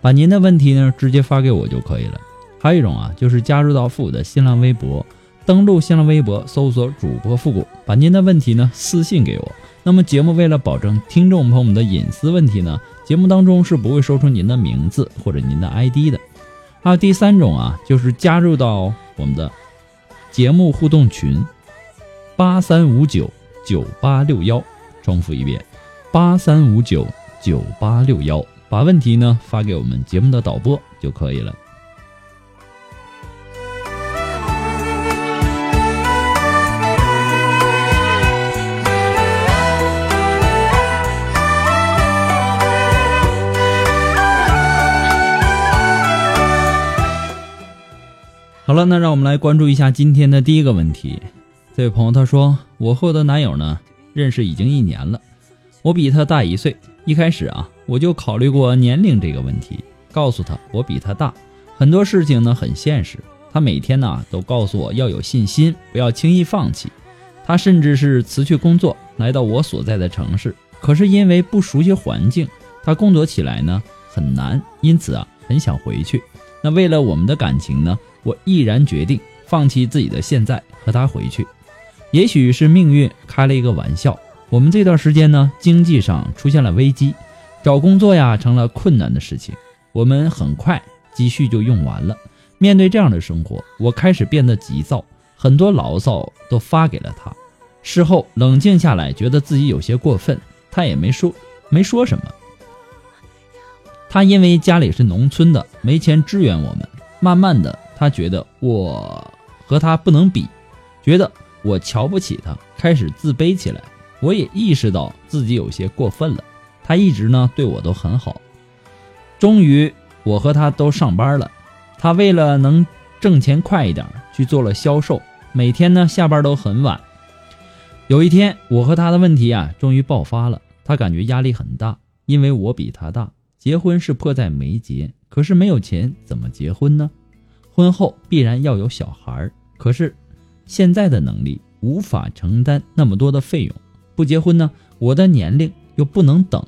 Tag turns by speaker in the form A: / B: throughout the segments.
A: 把您的问题呢直接发给我就可以了。还有一种啊，就是加入到复古的新浪微博，登录新浪微博搜索主播复古，把您的问题呢私信给我。那么节目为了保证听众朋友们的隐私问题呢，节目当中是不会说出您的名字或者您的 ID 的。还有第三种啊，就是加入到我们的节目互动群八三五九九八六幺，重复一遍八三五九九八六幺。把问题呢发给我们节目的导播就可以了。好了，那让我们来关注一下今天的第一个问题。这位朋友他说：“我和我的男友呢认识已经一年了，我比他大一岁。一开始啊。”我就考虑过年龄这个问题，告诉他我比他大，很多事情呢很现实。他每天呢都告诉我要有信心，不要轻易放弃。他甚至是辞去工作来到我所在的城市，可是因为不熟悉环境，他工作起来呢很难，因此啊很想回去。那为了我们的感情呢，我毅然决定放弃自己的现在和他回去。也许是命运开了一个玩笑，我们这段时间呢经济上出现了危机。找工作呀成了困难的事情，我们很快积蓄就用完了。面对这样的生活，我开始变得急躁，很多牢骚都发给了他。事后冷静下来，觉得自己有些过分，他也没说没说什么。他因为家里是农村的，没钱支援我们。慢慢的，他觉得我和他不能比，觉得我瞧不起他，开始自卑起来。我也意识到自己有些过分了。他一直呢对我都很好，终于我和他都上班了。他为了能挣钱快一点，去做了销售，每天呢下班都很晚。有一天，我和他的问题啊终于爆发了，他感觉压力很大，因为我比他大，结婚是迫在眉睫，可是没有钱怎么结婚呢？婚后必然要有小孩，可是现在的能力无法承担那么多的费用，不结婚呢，我的年龄又不能等。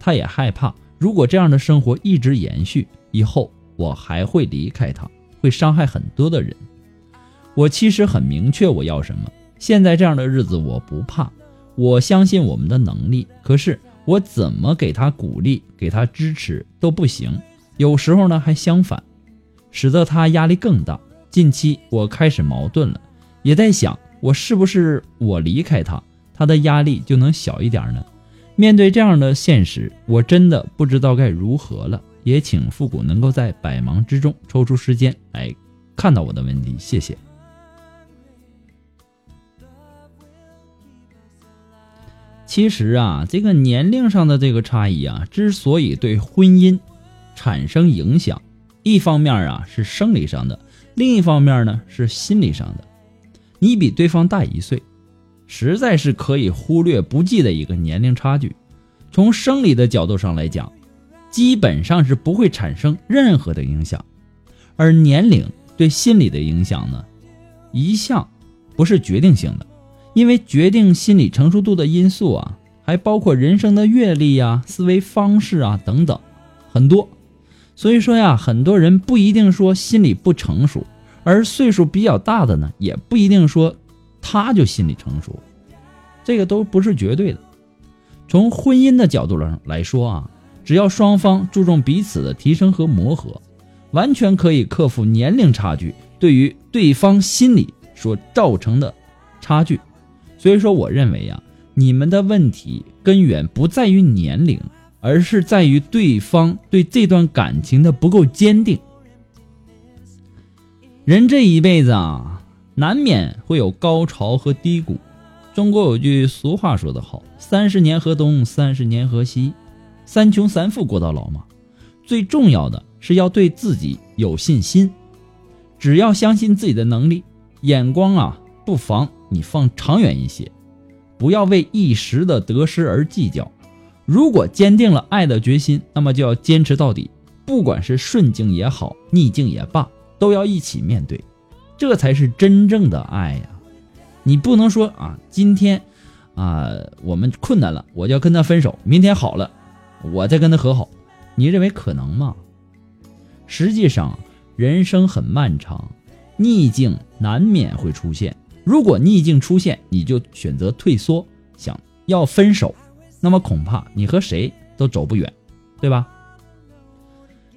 A: 他也害怕，如果这样的生活一直延续，以后我还会离开他，会伤害很多的人。我其实很明确我要什么，现在这样的日子我不怕，我相信我们的能力。可是我怎么给他鼓励，给他支持都不行，有时候呢还相反，使得他压力更大。近期我开始矛盾了，也在想，我是不是我离开他，他的压力就能小一点呢？面对这样的现实，我真的不知道该如何了。也请复古能够在百忙之中抽出时间来看到我的问题，谢谢。其实啊，这个年龄上的这个差异啊，之所以对婚姻产生影响，一方面啊是生理上的，另一方面呢是心理上的。你比对方大一岁。实在是可以忽略不计的一个年龄差距。从生理的角度上来讲，基本上是不会产生任何的影响。而年龄对心理的影响呢，一向不是决定性的，因为决定心理成熟度的因素啊，还包括人生的阅历呀、思维方式啊等等很多。所以说呀，很多人不一定说心理不成熟，而岁数比较大的呢，也不一定说。他就心理成熟，这个都不是绝对的。从婚姻的角度上来说啊，只要双方注重彼此的提升和磨合，完全可以克服年龄差距对于对方心理所造成的差距。所以说，我认为呀，你们的问题根源不在于年龄，而是在于对方对这段感情的不够坚定。人这一辈子啊。难免会有高潮和低谷。中国有句俗话说得好：“三十年河东，三十年河西，三穷三富过到老嘛。”最重要的是要对自己有信心。只要相信自己的能力，眼光啊，不妨你放长远一些，不要为一时的得失而计较。如果坚定了爱的决心，那么就要坚持到底，不管是顺境也好，逆境也罢，都要一起面对，这才是真正的爱呀。你不能说啊，今天啊我们困难了，我就要跟他分手，明天好了，我再跟他和好，你认为可能吗？实际上。人生很漫长，逆境难免会出现。如果逆境出现，你就选择退缩，想要分手，那么恐怕你和谁都走不远，对吧？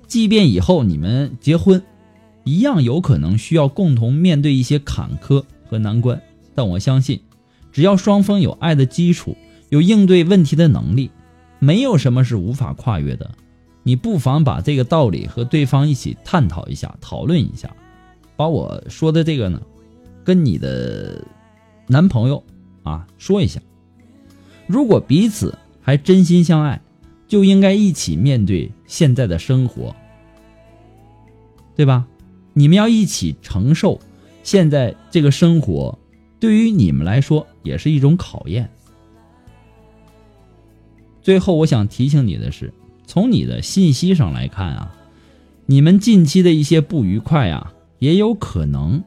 A: 即便以后你们结婚，一样有可能需要共同面对一些坎坷和难关。但我相信，只要双方有爱的基础，有应对问题的能力，没有什么是无法跨越的。你不妨把这个道理和对方一起探讨一下，讨论一下，把我说的这个呢，跟你的男朋友啊说一下。如果彼此还真心相爱，就应该一起面对现在的生活，对吧？你们要一起承受现在这个生活，对于你们来说也是一种考验。最后，我想提醒你的是。从你的信息上来看啊，你们近期的一些不愉快啊，也有可能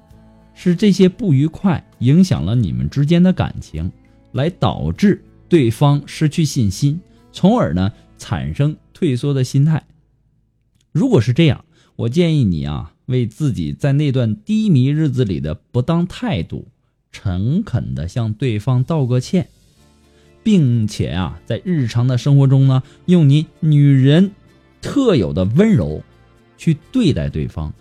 A: 是这些不愉快影响了你们之间的感情，来导致对方失去信心，从而呢产生退缩的心态。如果是这样，我建议你啊，为自己在那段低迷日子里的不当态度，诚恳的向对方道个歉。并且啊，在日常的生活中呢，用你女人特有的温柔去对待对方，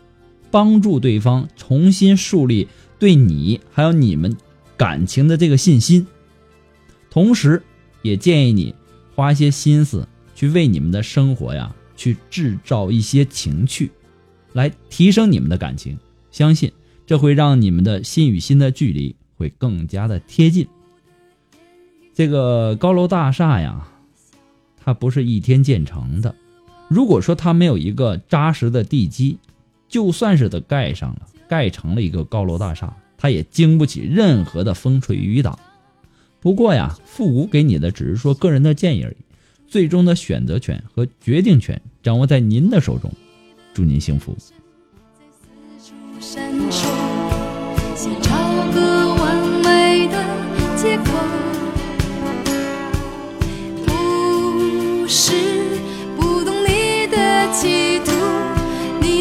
A: 帮助对方重新树立对你还有你们感情的这个信心。同时，也建议你花些心思去为你们的生活呀，去制造一些情趣，来提升你们的感情。相信这会让你们的心与心的距离会更加的贴近。这个高楼大厦呀，它不是一天建成的。如果说它没有一个扎实的地基，就算是它盖上了，盖成了一个高楼大厦，它也经不起任何的风吹雨打。不过呀，复古给你的只是说个人的建议而已，最终的选择权和决定权掌握在您的手中。祝您幸福。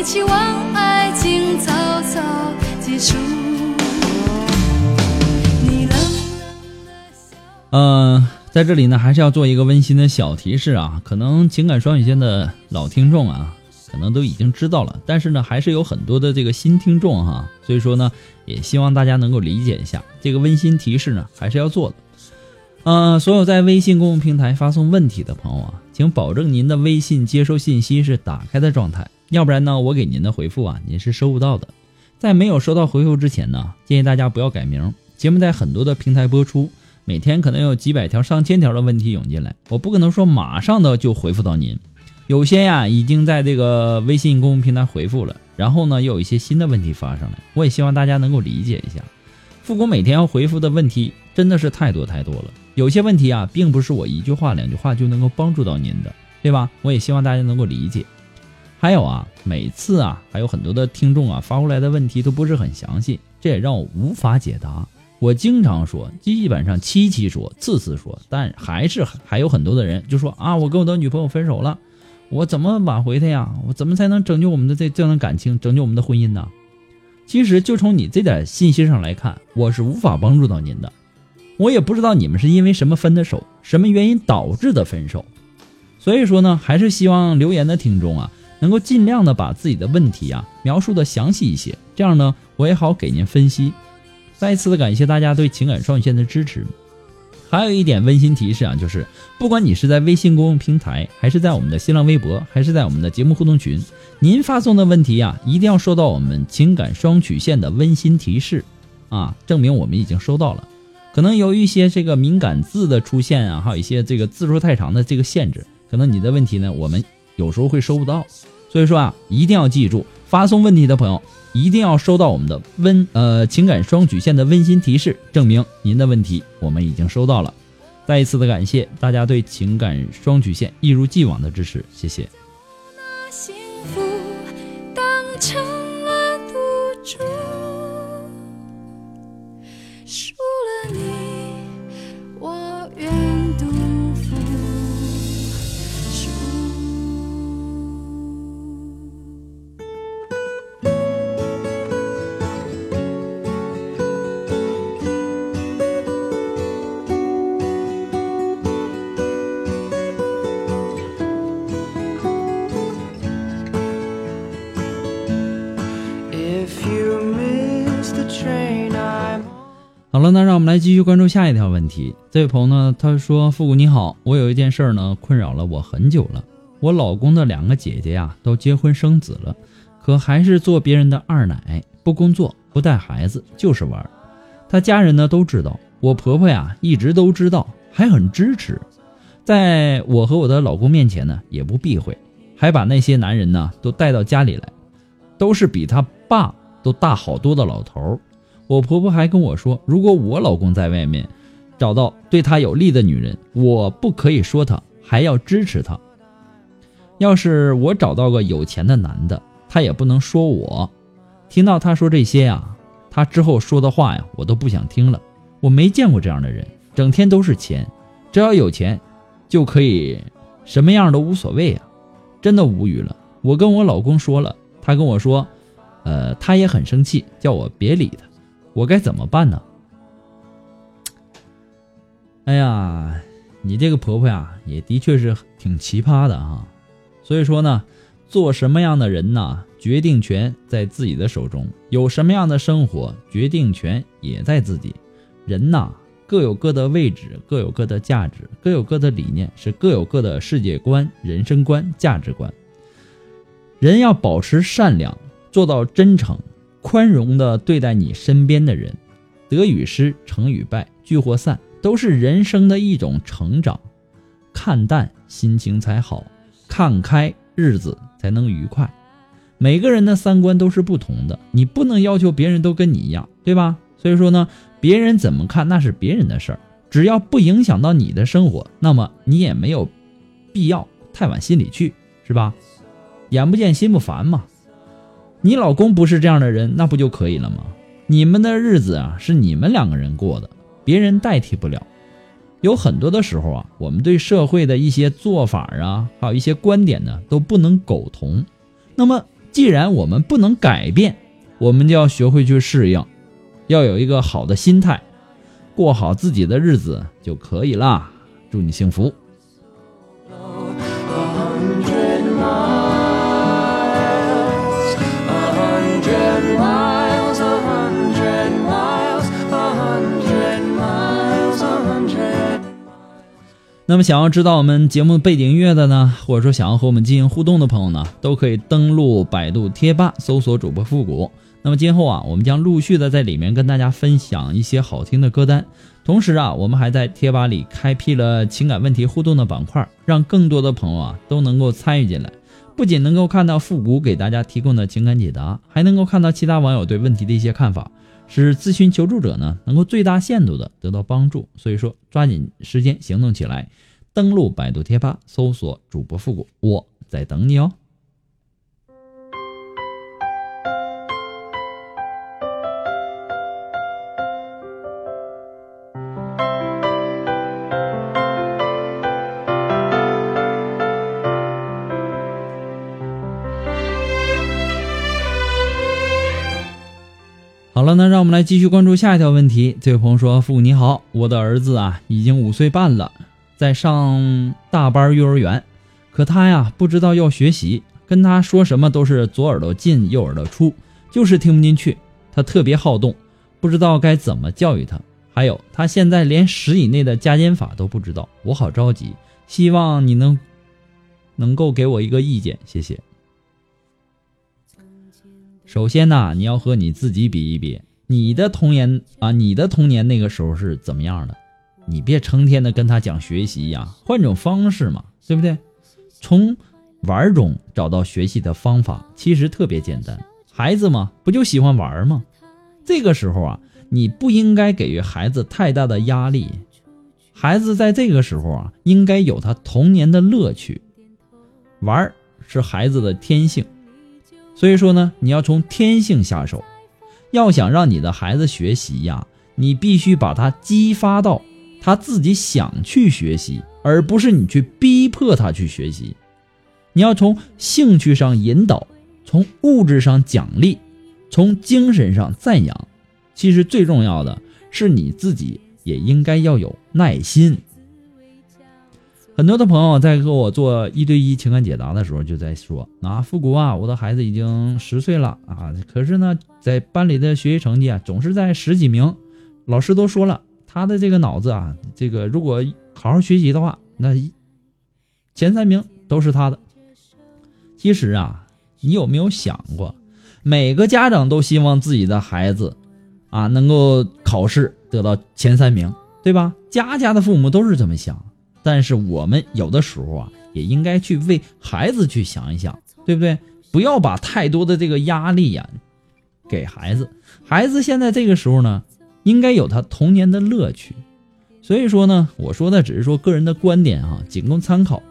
A: 期望爱情早早结束。嗯，在这里呢，还是要做一个温馨的小提示啊。可能情感双语线的老听众啊，可能都已经知道了，但是呢，还是有很多的这个新听众哈。所以说呢，也希望大家能够理解一下这个温馨提示呢，还是要做的。嗯，所有在微信公共平台发送问题的朋友啊，请保证您的微信接收信息是打开的状态。要不然呢，我给您的回复啊，您是收不到的。在没有收到回复之前呢，建议大家不要改名。节目在很多的平台播出，每天可能有几百条、上千条的问题涌进来，我不可能说马上的就回复到您。有些呀，已经在这个微信公众平台回复了，然后呢，又有一些新的问题发上来，我也希望大家能够理解一下。复工每天要回复的问题真的是太多太多了，有些问题啊，并不是我一句话、两句话就能够帮助到您的，对吧？我也希望大家能够理解。还有啊，每次啊，还有很多的听众啊发过来的问题都不是很详细，这也让我无法解答。我经常说，基本上期期说，次次说，但还是还有很多的人就说啊，我跟我的女朋友分手了，我怎么挽回他呀？我怎么才能拯救我们的这这样的感情，拯救我们的婚姻呢？其实就从你这点信息上来看，我是无法帮助到您的。我也不知道你们是因为什么分的手，什么原因导致的分手。所以说呢，还是希望留言的听众啊。能够尽量的把自己的问题啊描述的详细一些，这样呢我也好给您分析。再一次的感谢大家对情感双语线的支持。还有一点温馨提示啊，就是不管你是在微信公众平台，还是在我们的新浪微博，还是在我们的节目互动群，您发送的问题啊，一定要收到我们情感双曲线的温馨提示啊，证明我们已经收到了。可能有一些这个敏感字的出现啊，还有一些这个字数太长的这个限制，可能你的问题呢，我们有时候会收不到。所以说啊，一定要记住，发送问题的朋友一定要收到我们的温呃情感双曲线的温馨提示，证明您的问题我们已经收到了。再一次的感谢大家对情感双曲线一如既往的支持，谢谢。
B: 了，
A: 那让我们来继续关注下一条问题。这位朋友呢，他说：“复古你好，我有一件事儿呢，困扰了我很久了。我老公的两个姐姐呀，都结婚生子了，可还是做别人的二奶，不工作，不带孩子，就是玩。他家人呢都知道，我婆婆呀一直都知道，还很支持。在我和我的老公面前呢，也不避讳，还把那些男人呢都带到家里来，都是比他爸都大好多的老头儿。”我婆婆还跟我说，如果我老公在外面找到对他有利的女人，我不可以说他，还要支持他。要是我找到个有钱的男的，他也不能说我。听到他说这些呀，他之后说的话呀，我都不想听了。我没见过这样的人，整天都是钱，只要有钱就可以什么样都无所谓啊，真的无语了。我跟我老公说了，他跟我说，呃，他也很生气，叫我别理他。我该怎么办呢？哎呀，你这个婆婆呀，也的确是挺奇葩的啊。所以说呢，做什么样的人呢，决定权在自己的手中；有什么样的生活，决定权也在自己。人呐，各有各的位置，各有各的价值，各有各的理念，是各有各的世界观、人生观、价值观。人要保持善良，做到真诚。宽容的对待你身边的人，得与失，成与败，聚或散，都是人生的一种成长。看淡，心情才好；看开，日子才能愉快。每个人的三观都是不同的，你不能要求别人都跟你一样，对吧？所以说呢，别人怎么看那是别人的事儿，只要不影响到你的生活，那么你也没有必要太往心里去，是吧？眼不见心不烦嘛。你老公不是这样的人，那不就可以了吗？你们的日子啊，是你们两个人过的，别人代替不了。有很多的时候啊，我们对社会的一些做法啊，还有一些观点呢，都不能苟同。那么，既然我们不能改变，我们就要学会去适应，要有一个好的心态，过好自己的日子就可以啦。祝你幸福。那么，想要知道我们节目背景音乐的呢，或者说想要和我们进行互动的朋友呢，都可以登录百度贴吧搜索主播复古。那么今后啊，我们将陆续的在里面跟大家分享一些好听的歌单。同时啊，我们还在贴吧里开辟了情感问题互动的板块，让更多的朋友啊都能够参与进来。不仅能够看到复古给大家提供的情感解答，还能够看到其他网友对问题的一些看法，使咨询求助者呢能够最大限度的得到帮助。所以说，抓紧时间行动起来，登录百度贴吧搜索主播复古，我在等你哦。好了，那让我们来继续关注下一条问题。这位朋友说：“父你好，我的儿子啊已经五岁半了，在上大班幼儿园，可他呀不知道要学习，跟他说什么都是左耳朵进右耳朵出，就是听不进去。他特别好动，不知道该怎么教育他。还有他现在连十以内的加减法都不知道，我好着急，希望你能能够给我一个意见，谢谢。”首先呢，你要和你自己比一比，你的童年啊，你的童年那个时候是怎么样的？你别成天的跟他讲学习呀，换种方式嘛，对不对？从玩中找到学习的方法，其实特别简单。孩子嘛，不就喜欢玩吗？这个时候啊，你不应该给予孩子太大的压力。孩子在这个时候啊，应该有他童年的乐趣。玩是孩子的天性，所以说呢，你要从天性下手。要想让你的孩子学习呀，你必须把他激发到他自己想去学习，而不是你去逼迫他去学习。你要从兴趣上引导，从物质上奖励，从精神上赞扬。其实最重要的是你自己也应该要有耐心。很多的朋友在和我做一对一情感解答的时候，就在说：“啊，复古啊，我的孩子已经十岁了啊，可是呢，在班里的学习成绩啊，总是在十几名。老师都说了，他的这个脑子啊，这个如果好好学习的话，那前三名都是他的。其实啊，你有没有想过，每个家长都希望自己的孩子啊能够考试得到前三名，对吧？家家的父母都是这么想。”但是我们有的时候啊，也应该去为孩子去想一想，对不对？不要把太多的这个压力呀给孩子。孩子现在这个时候呢，应该有他童年的乐趣。所以说呢，我说的只是说个人的观点啊，仅供参考。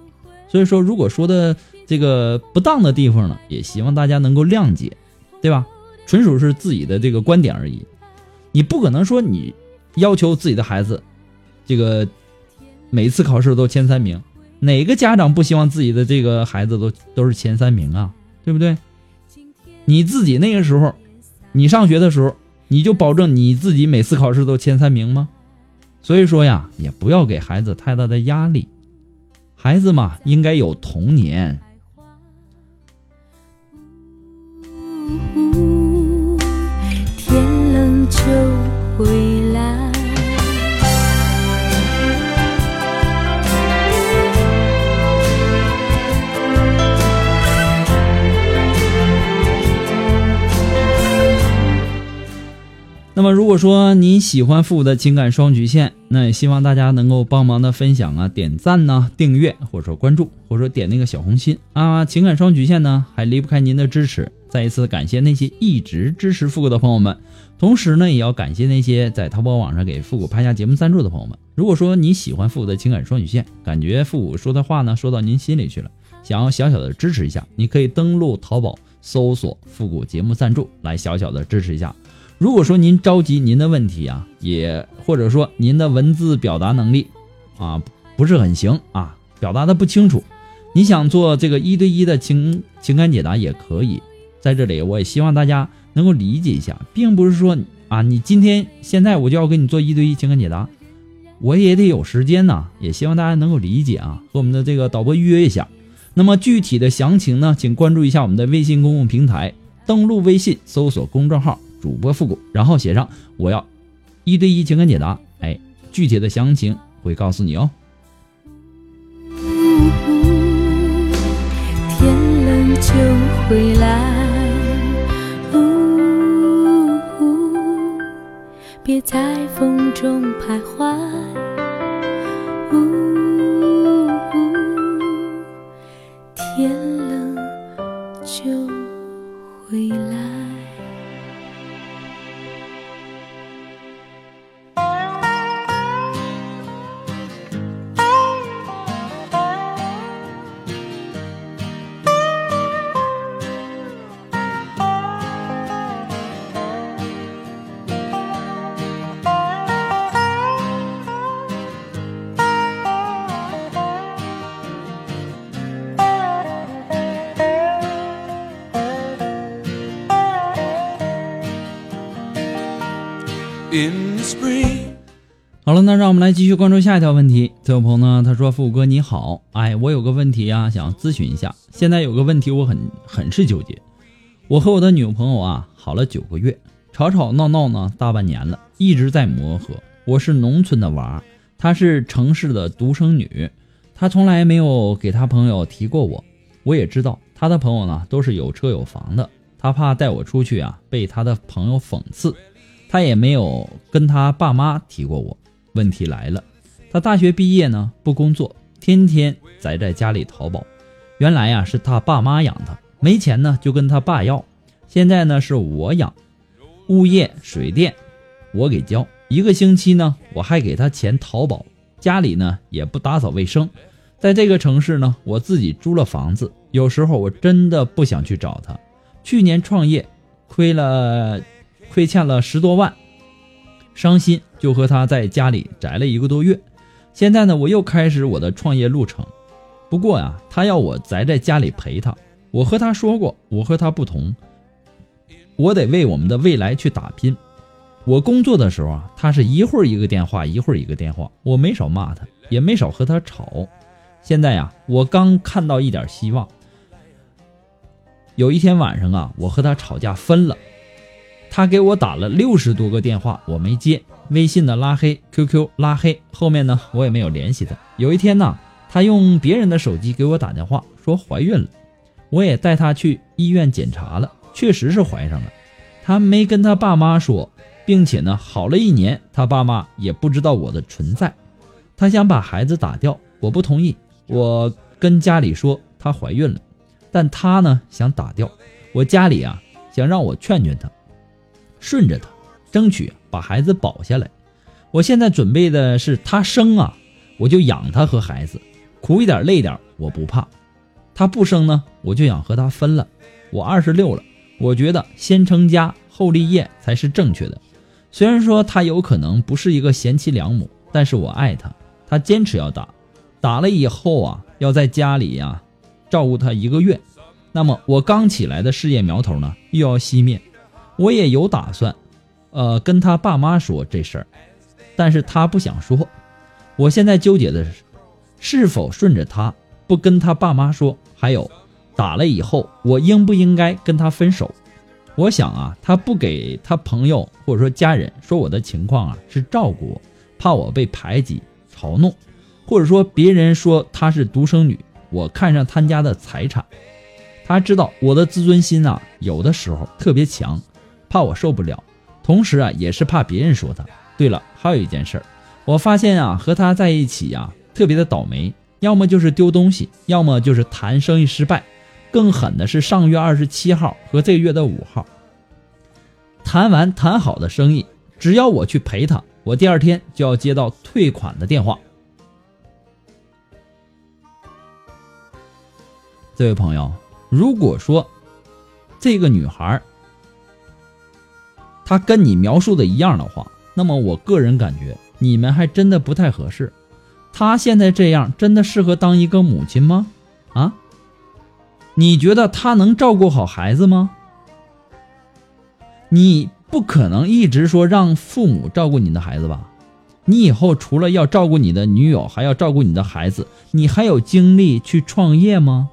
A: 所以说，如果说的这个不当的地方呢，也希望大家能够谅解，对吧？纯属是自己的这个观点而已。你不可能说你要求自己的孩子这个。每次考试都前三名，哪个家长不希望自己的这个孩子都都是前三名啊？对不对？你自己那个时候，你上学的时候，你就保证你自己每次考试都前三名吗？所以说呀，也不要给孩子太大的压力，孩子嘛，应该有童年。那么，如果说你喜欢复古的情感双曲线，那也希望大家能够帮忙的分享啊、点赞呢、订阅或者说关注，或者说点那个小红心啊。情感双曲线呢，还离不开您的支持。再一次感谢那些一直支持复古的朋友们，同时呢，也要感谢那些在淘宝网上给复古拍下节目赞助的朋友们。如果说你喜欢复古的情感双曲线，感觉复古说的话呢说到您心里去了，想要小小的支持一下，你可以登录淘宝搜索“复古节目赞助”来小小的支持一下。如果说您着急您的问题啊，也或者说您的文字表达能力啊不是很行啊，表达的不清楚，你想做这个一对一的情情感解答也可以。在这里，我也希望大家能够理解一下，并不是说啊，你今天现在我就要给你做一对一情感解答，我也得有时间呐。也希望大家能够理解啊，和我们的这个导播预约一下。那么具体的详情呢，请关注一下我们的微信公共平台，登录微信搜索公众号。主播复古，然后写上我要一对一情感解答，哎，具体的详情会告诉你哦。
B: 天冷就回来，别在风中徘徊。
A: 好了，那让我们来继续关注下一条问题。这位朋友呢，他说：“富哥你好，哎，我有个问题啊，想咨询一下。现在有个问题，我很很是纠结。我和我的女朋友啊，好了九个月，吵吵闹闹呢，大半年了，一直在磨合。我是农村的娃，她是城市的独生女，她从来没有给她朋友提过我。我也知道她的朋友呢，都是有车有房的，她怕带我出去啊，被她的朋友讽刺。”他也没有跟他爸妈提过我。问题来了，他大学毕业呢，不工作，天天宅在家里淘宝。原来呀是他爸妈养他，没钱呢就跟他爸要，现在呢是我养，物业、水电我给交，一个星期呢我还给他钱淘宝，家里呢也不打扫卫生，在这个城市呢我自己租了房子，有时候我真的不想去找他。去年创业亏了，亏欠了十多万，伤心就和他在家里宅了一个多月，现在呢我又开始我的创业路程。不过呀，他要我宅在家里陪他。我和他说过，我和他不同，我得为我们的未来去打拼。我工作的时候啊，他是一会儿一个电话，一会儿一个电话，我没少骂他，也没少和他吵。现在呀，我刚看到一点希望。有一天晚上啊，我和他吵架分了，他给我打了六十多个电话，我没接，微信的拉黑，QQ 拉黑，后面呢我也没有联系他。有一天呢。他用别人的手机给我打电话，说怀孕了，我也带她去医院检查了，确实是怀上了。她没跟她爸妈说，并且呢，好了一年，她爸妈也不知道我的存在。她想把孩子打掉，我不同意。我跟家里说她怀孕了，但她呢想打掉。我家里啊想让我劝劝她，顺着他，争取把孩子保下来。我现在准备的是他生啊，我就养他和孩子。苦一点累点我不怕，他不生呢，我就想和他分了。我二十六了，我觉得先成家后立业才是正确的。虽然说他有可能不是一个贤妻良母，但是我爱他，他坚持要打，打了以后啊，要在家里呀照顾他一个月。那么我刚起来的事业苗头呢，又要熄灭。我也有打算，呃，跟他爸妈说这事儿，但是他不想说。我现在纠结的是。是否顺着他不跟他爸妈说？还有，打了以后我应不应该跟他分手？我想啊，他不给他朋友或者说家人说我的情况啊，是照顾我，怕我被排挤、嘲弄，或者说别人说他是独生女，我看上他家的财产。他知道我的自尊心啊，有的时候特别强，怕我受不了，同时啊，也是怕别人说他。对了，还有一件事儿，我发现啊，和他在一起呀。特别的倒霉，要么就是丢东西，要么就是谈生意失败。更狠的是上月二十七号和这个月的五号，谈完谈好的生意，只要我去陪他，我第二天就要接到退款的电话。这位朋友，如果说这个女孩他跟你描述的一样的话，那么我个人感觉你们还真的不太合适。他现在这样真的适合当一个母亲吗？啊？你觉得他能照顾好孩子吗？你不可能一直说让父母照顾你的孩子吧？你以后除了要照顾你的女友，还要照顾你的孩子，你还有精力去创业吗？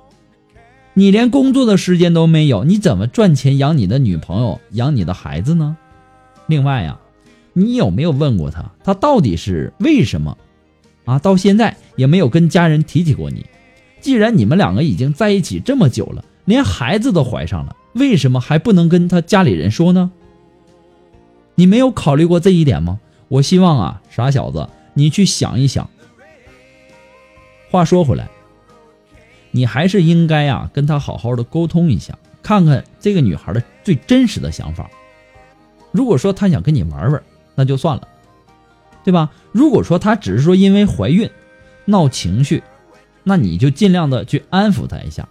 A: 你连工作的时间都没有，你怎么赚钱养你的女朋友、养你的孩子呢？另外呀，你有没有问过他，他到底是为什么？啊，到现在也没有跟家人提起过你。既然你们两个已经在一起这么久了，连孩子都怀上了，为什么还不能跟他家里人说呢？你没有考虑过这一点吗？我希望啊，傻小子，你去想一想。话说回来，你还是应该啊，跟他好好的沟通一下，看看这个女孩的最真实的想法。如果说她想跟你玩玩，那就算了。对吧？如果说她只是说因为怀孕闹情绪，那你就尽量的去安抚她一下。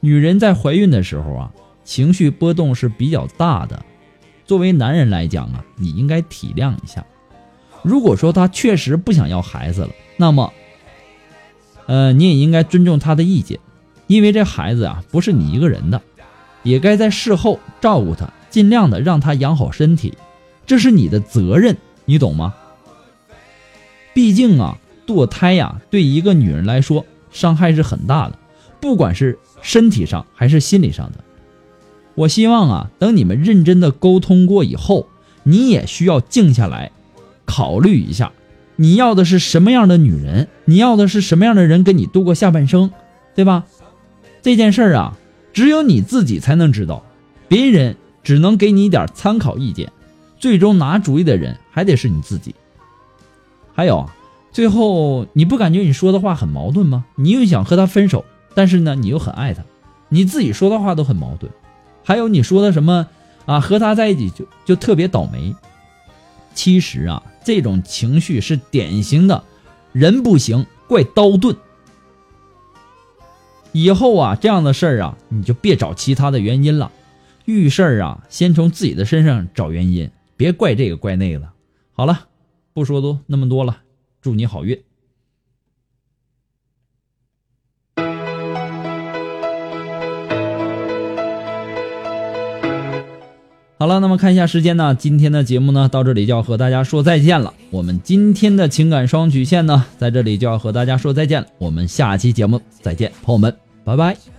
A: 女人在怀孕的时候啊，情绪波动是比较大的。作为男人来讲啊，你应该体谅一下。如果说她确实不想要孩子了，那么，呃，你也应该尊重她的意见，因为这孩子啊不是你一个人的，也该在事后照顾她，尽量的让她养好身体，这是你的责任，你懂吗？毕竟啊，堕胎呀，对一个女人来说伤害是很大的，不管是身体上还是心理上的。我希望啊，等你们认真的沟通过以后，你也需要静下来，考虑一下，你要的是什么样的女人，你要的是什么样的人跟你度过下半生，对吧？这件事儿啊，只有你自己才能知道，别人只能给你一点参考意见，最终拿主意的人还得是你自己。还有啊，最后你不感觉你说的话很矛盾吗？你又想和他分手，但是呢，你又很爱他，你自己说的话都很矛盾。还有你说的什么啊，和他在一起就就特别倒霉。其实啊，这种情绪是典型的，人不行怪刀钝。以后啊，这样的事儿啊，你就别找其他的原因了。遇事儿啊，先从自己的身上找原因，别怪这个怪那个的。好了，不说多那么多了，祝你好运。好了，那么看一下时间呢，今天的节目呢到这里就要和大家说再见了。我们今天的情感双曲线呢，在这里就要和大家说再见了。我们下期节目再见，朋友们，拜拜。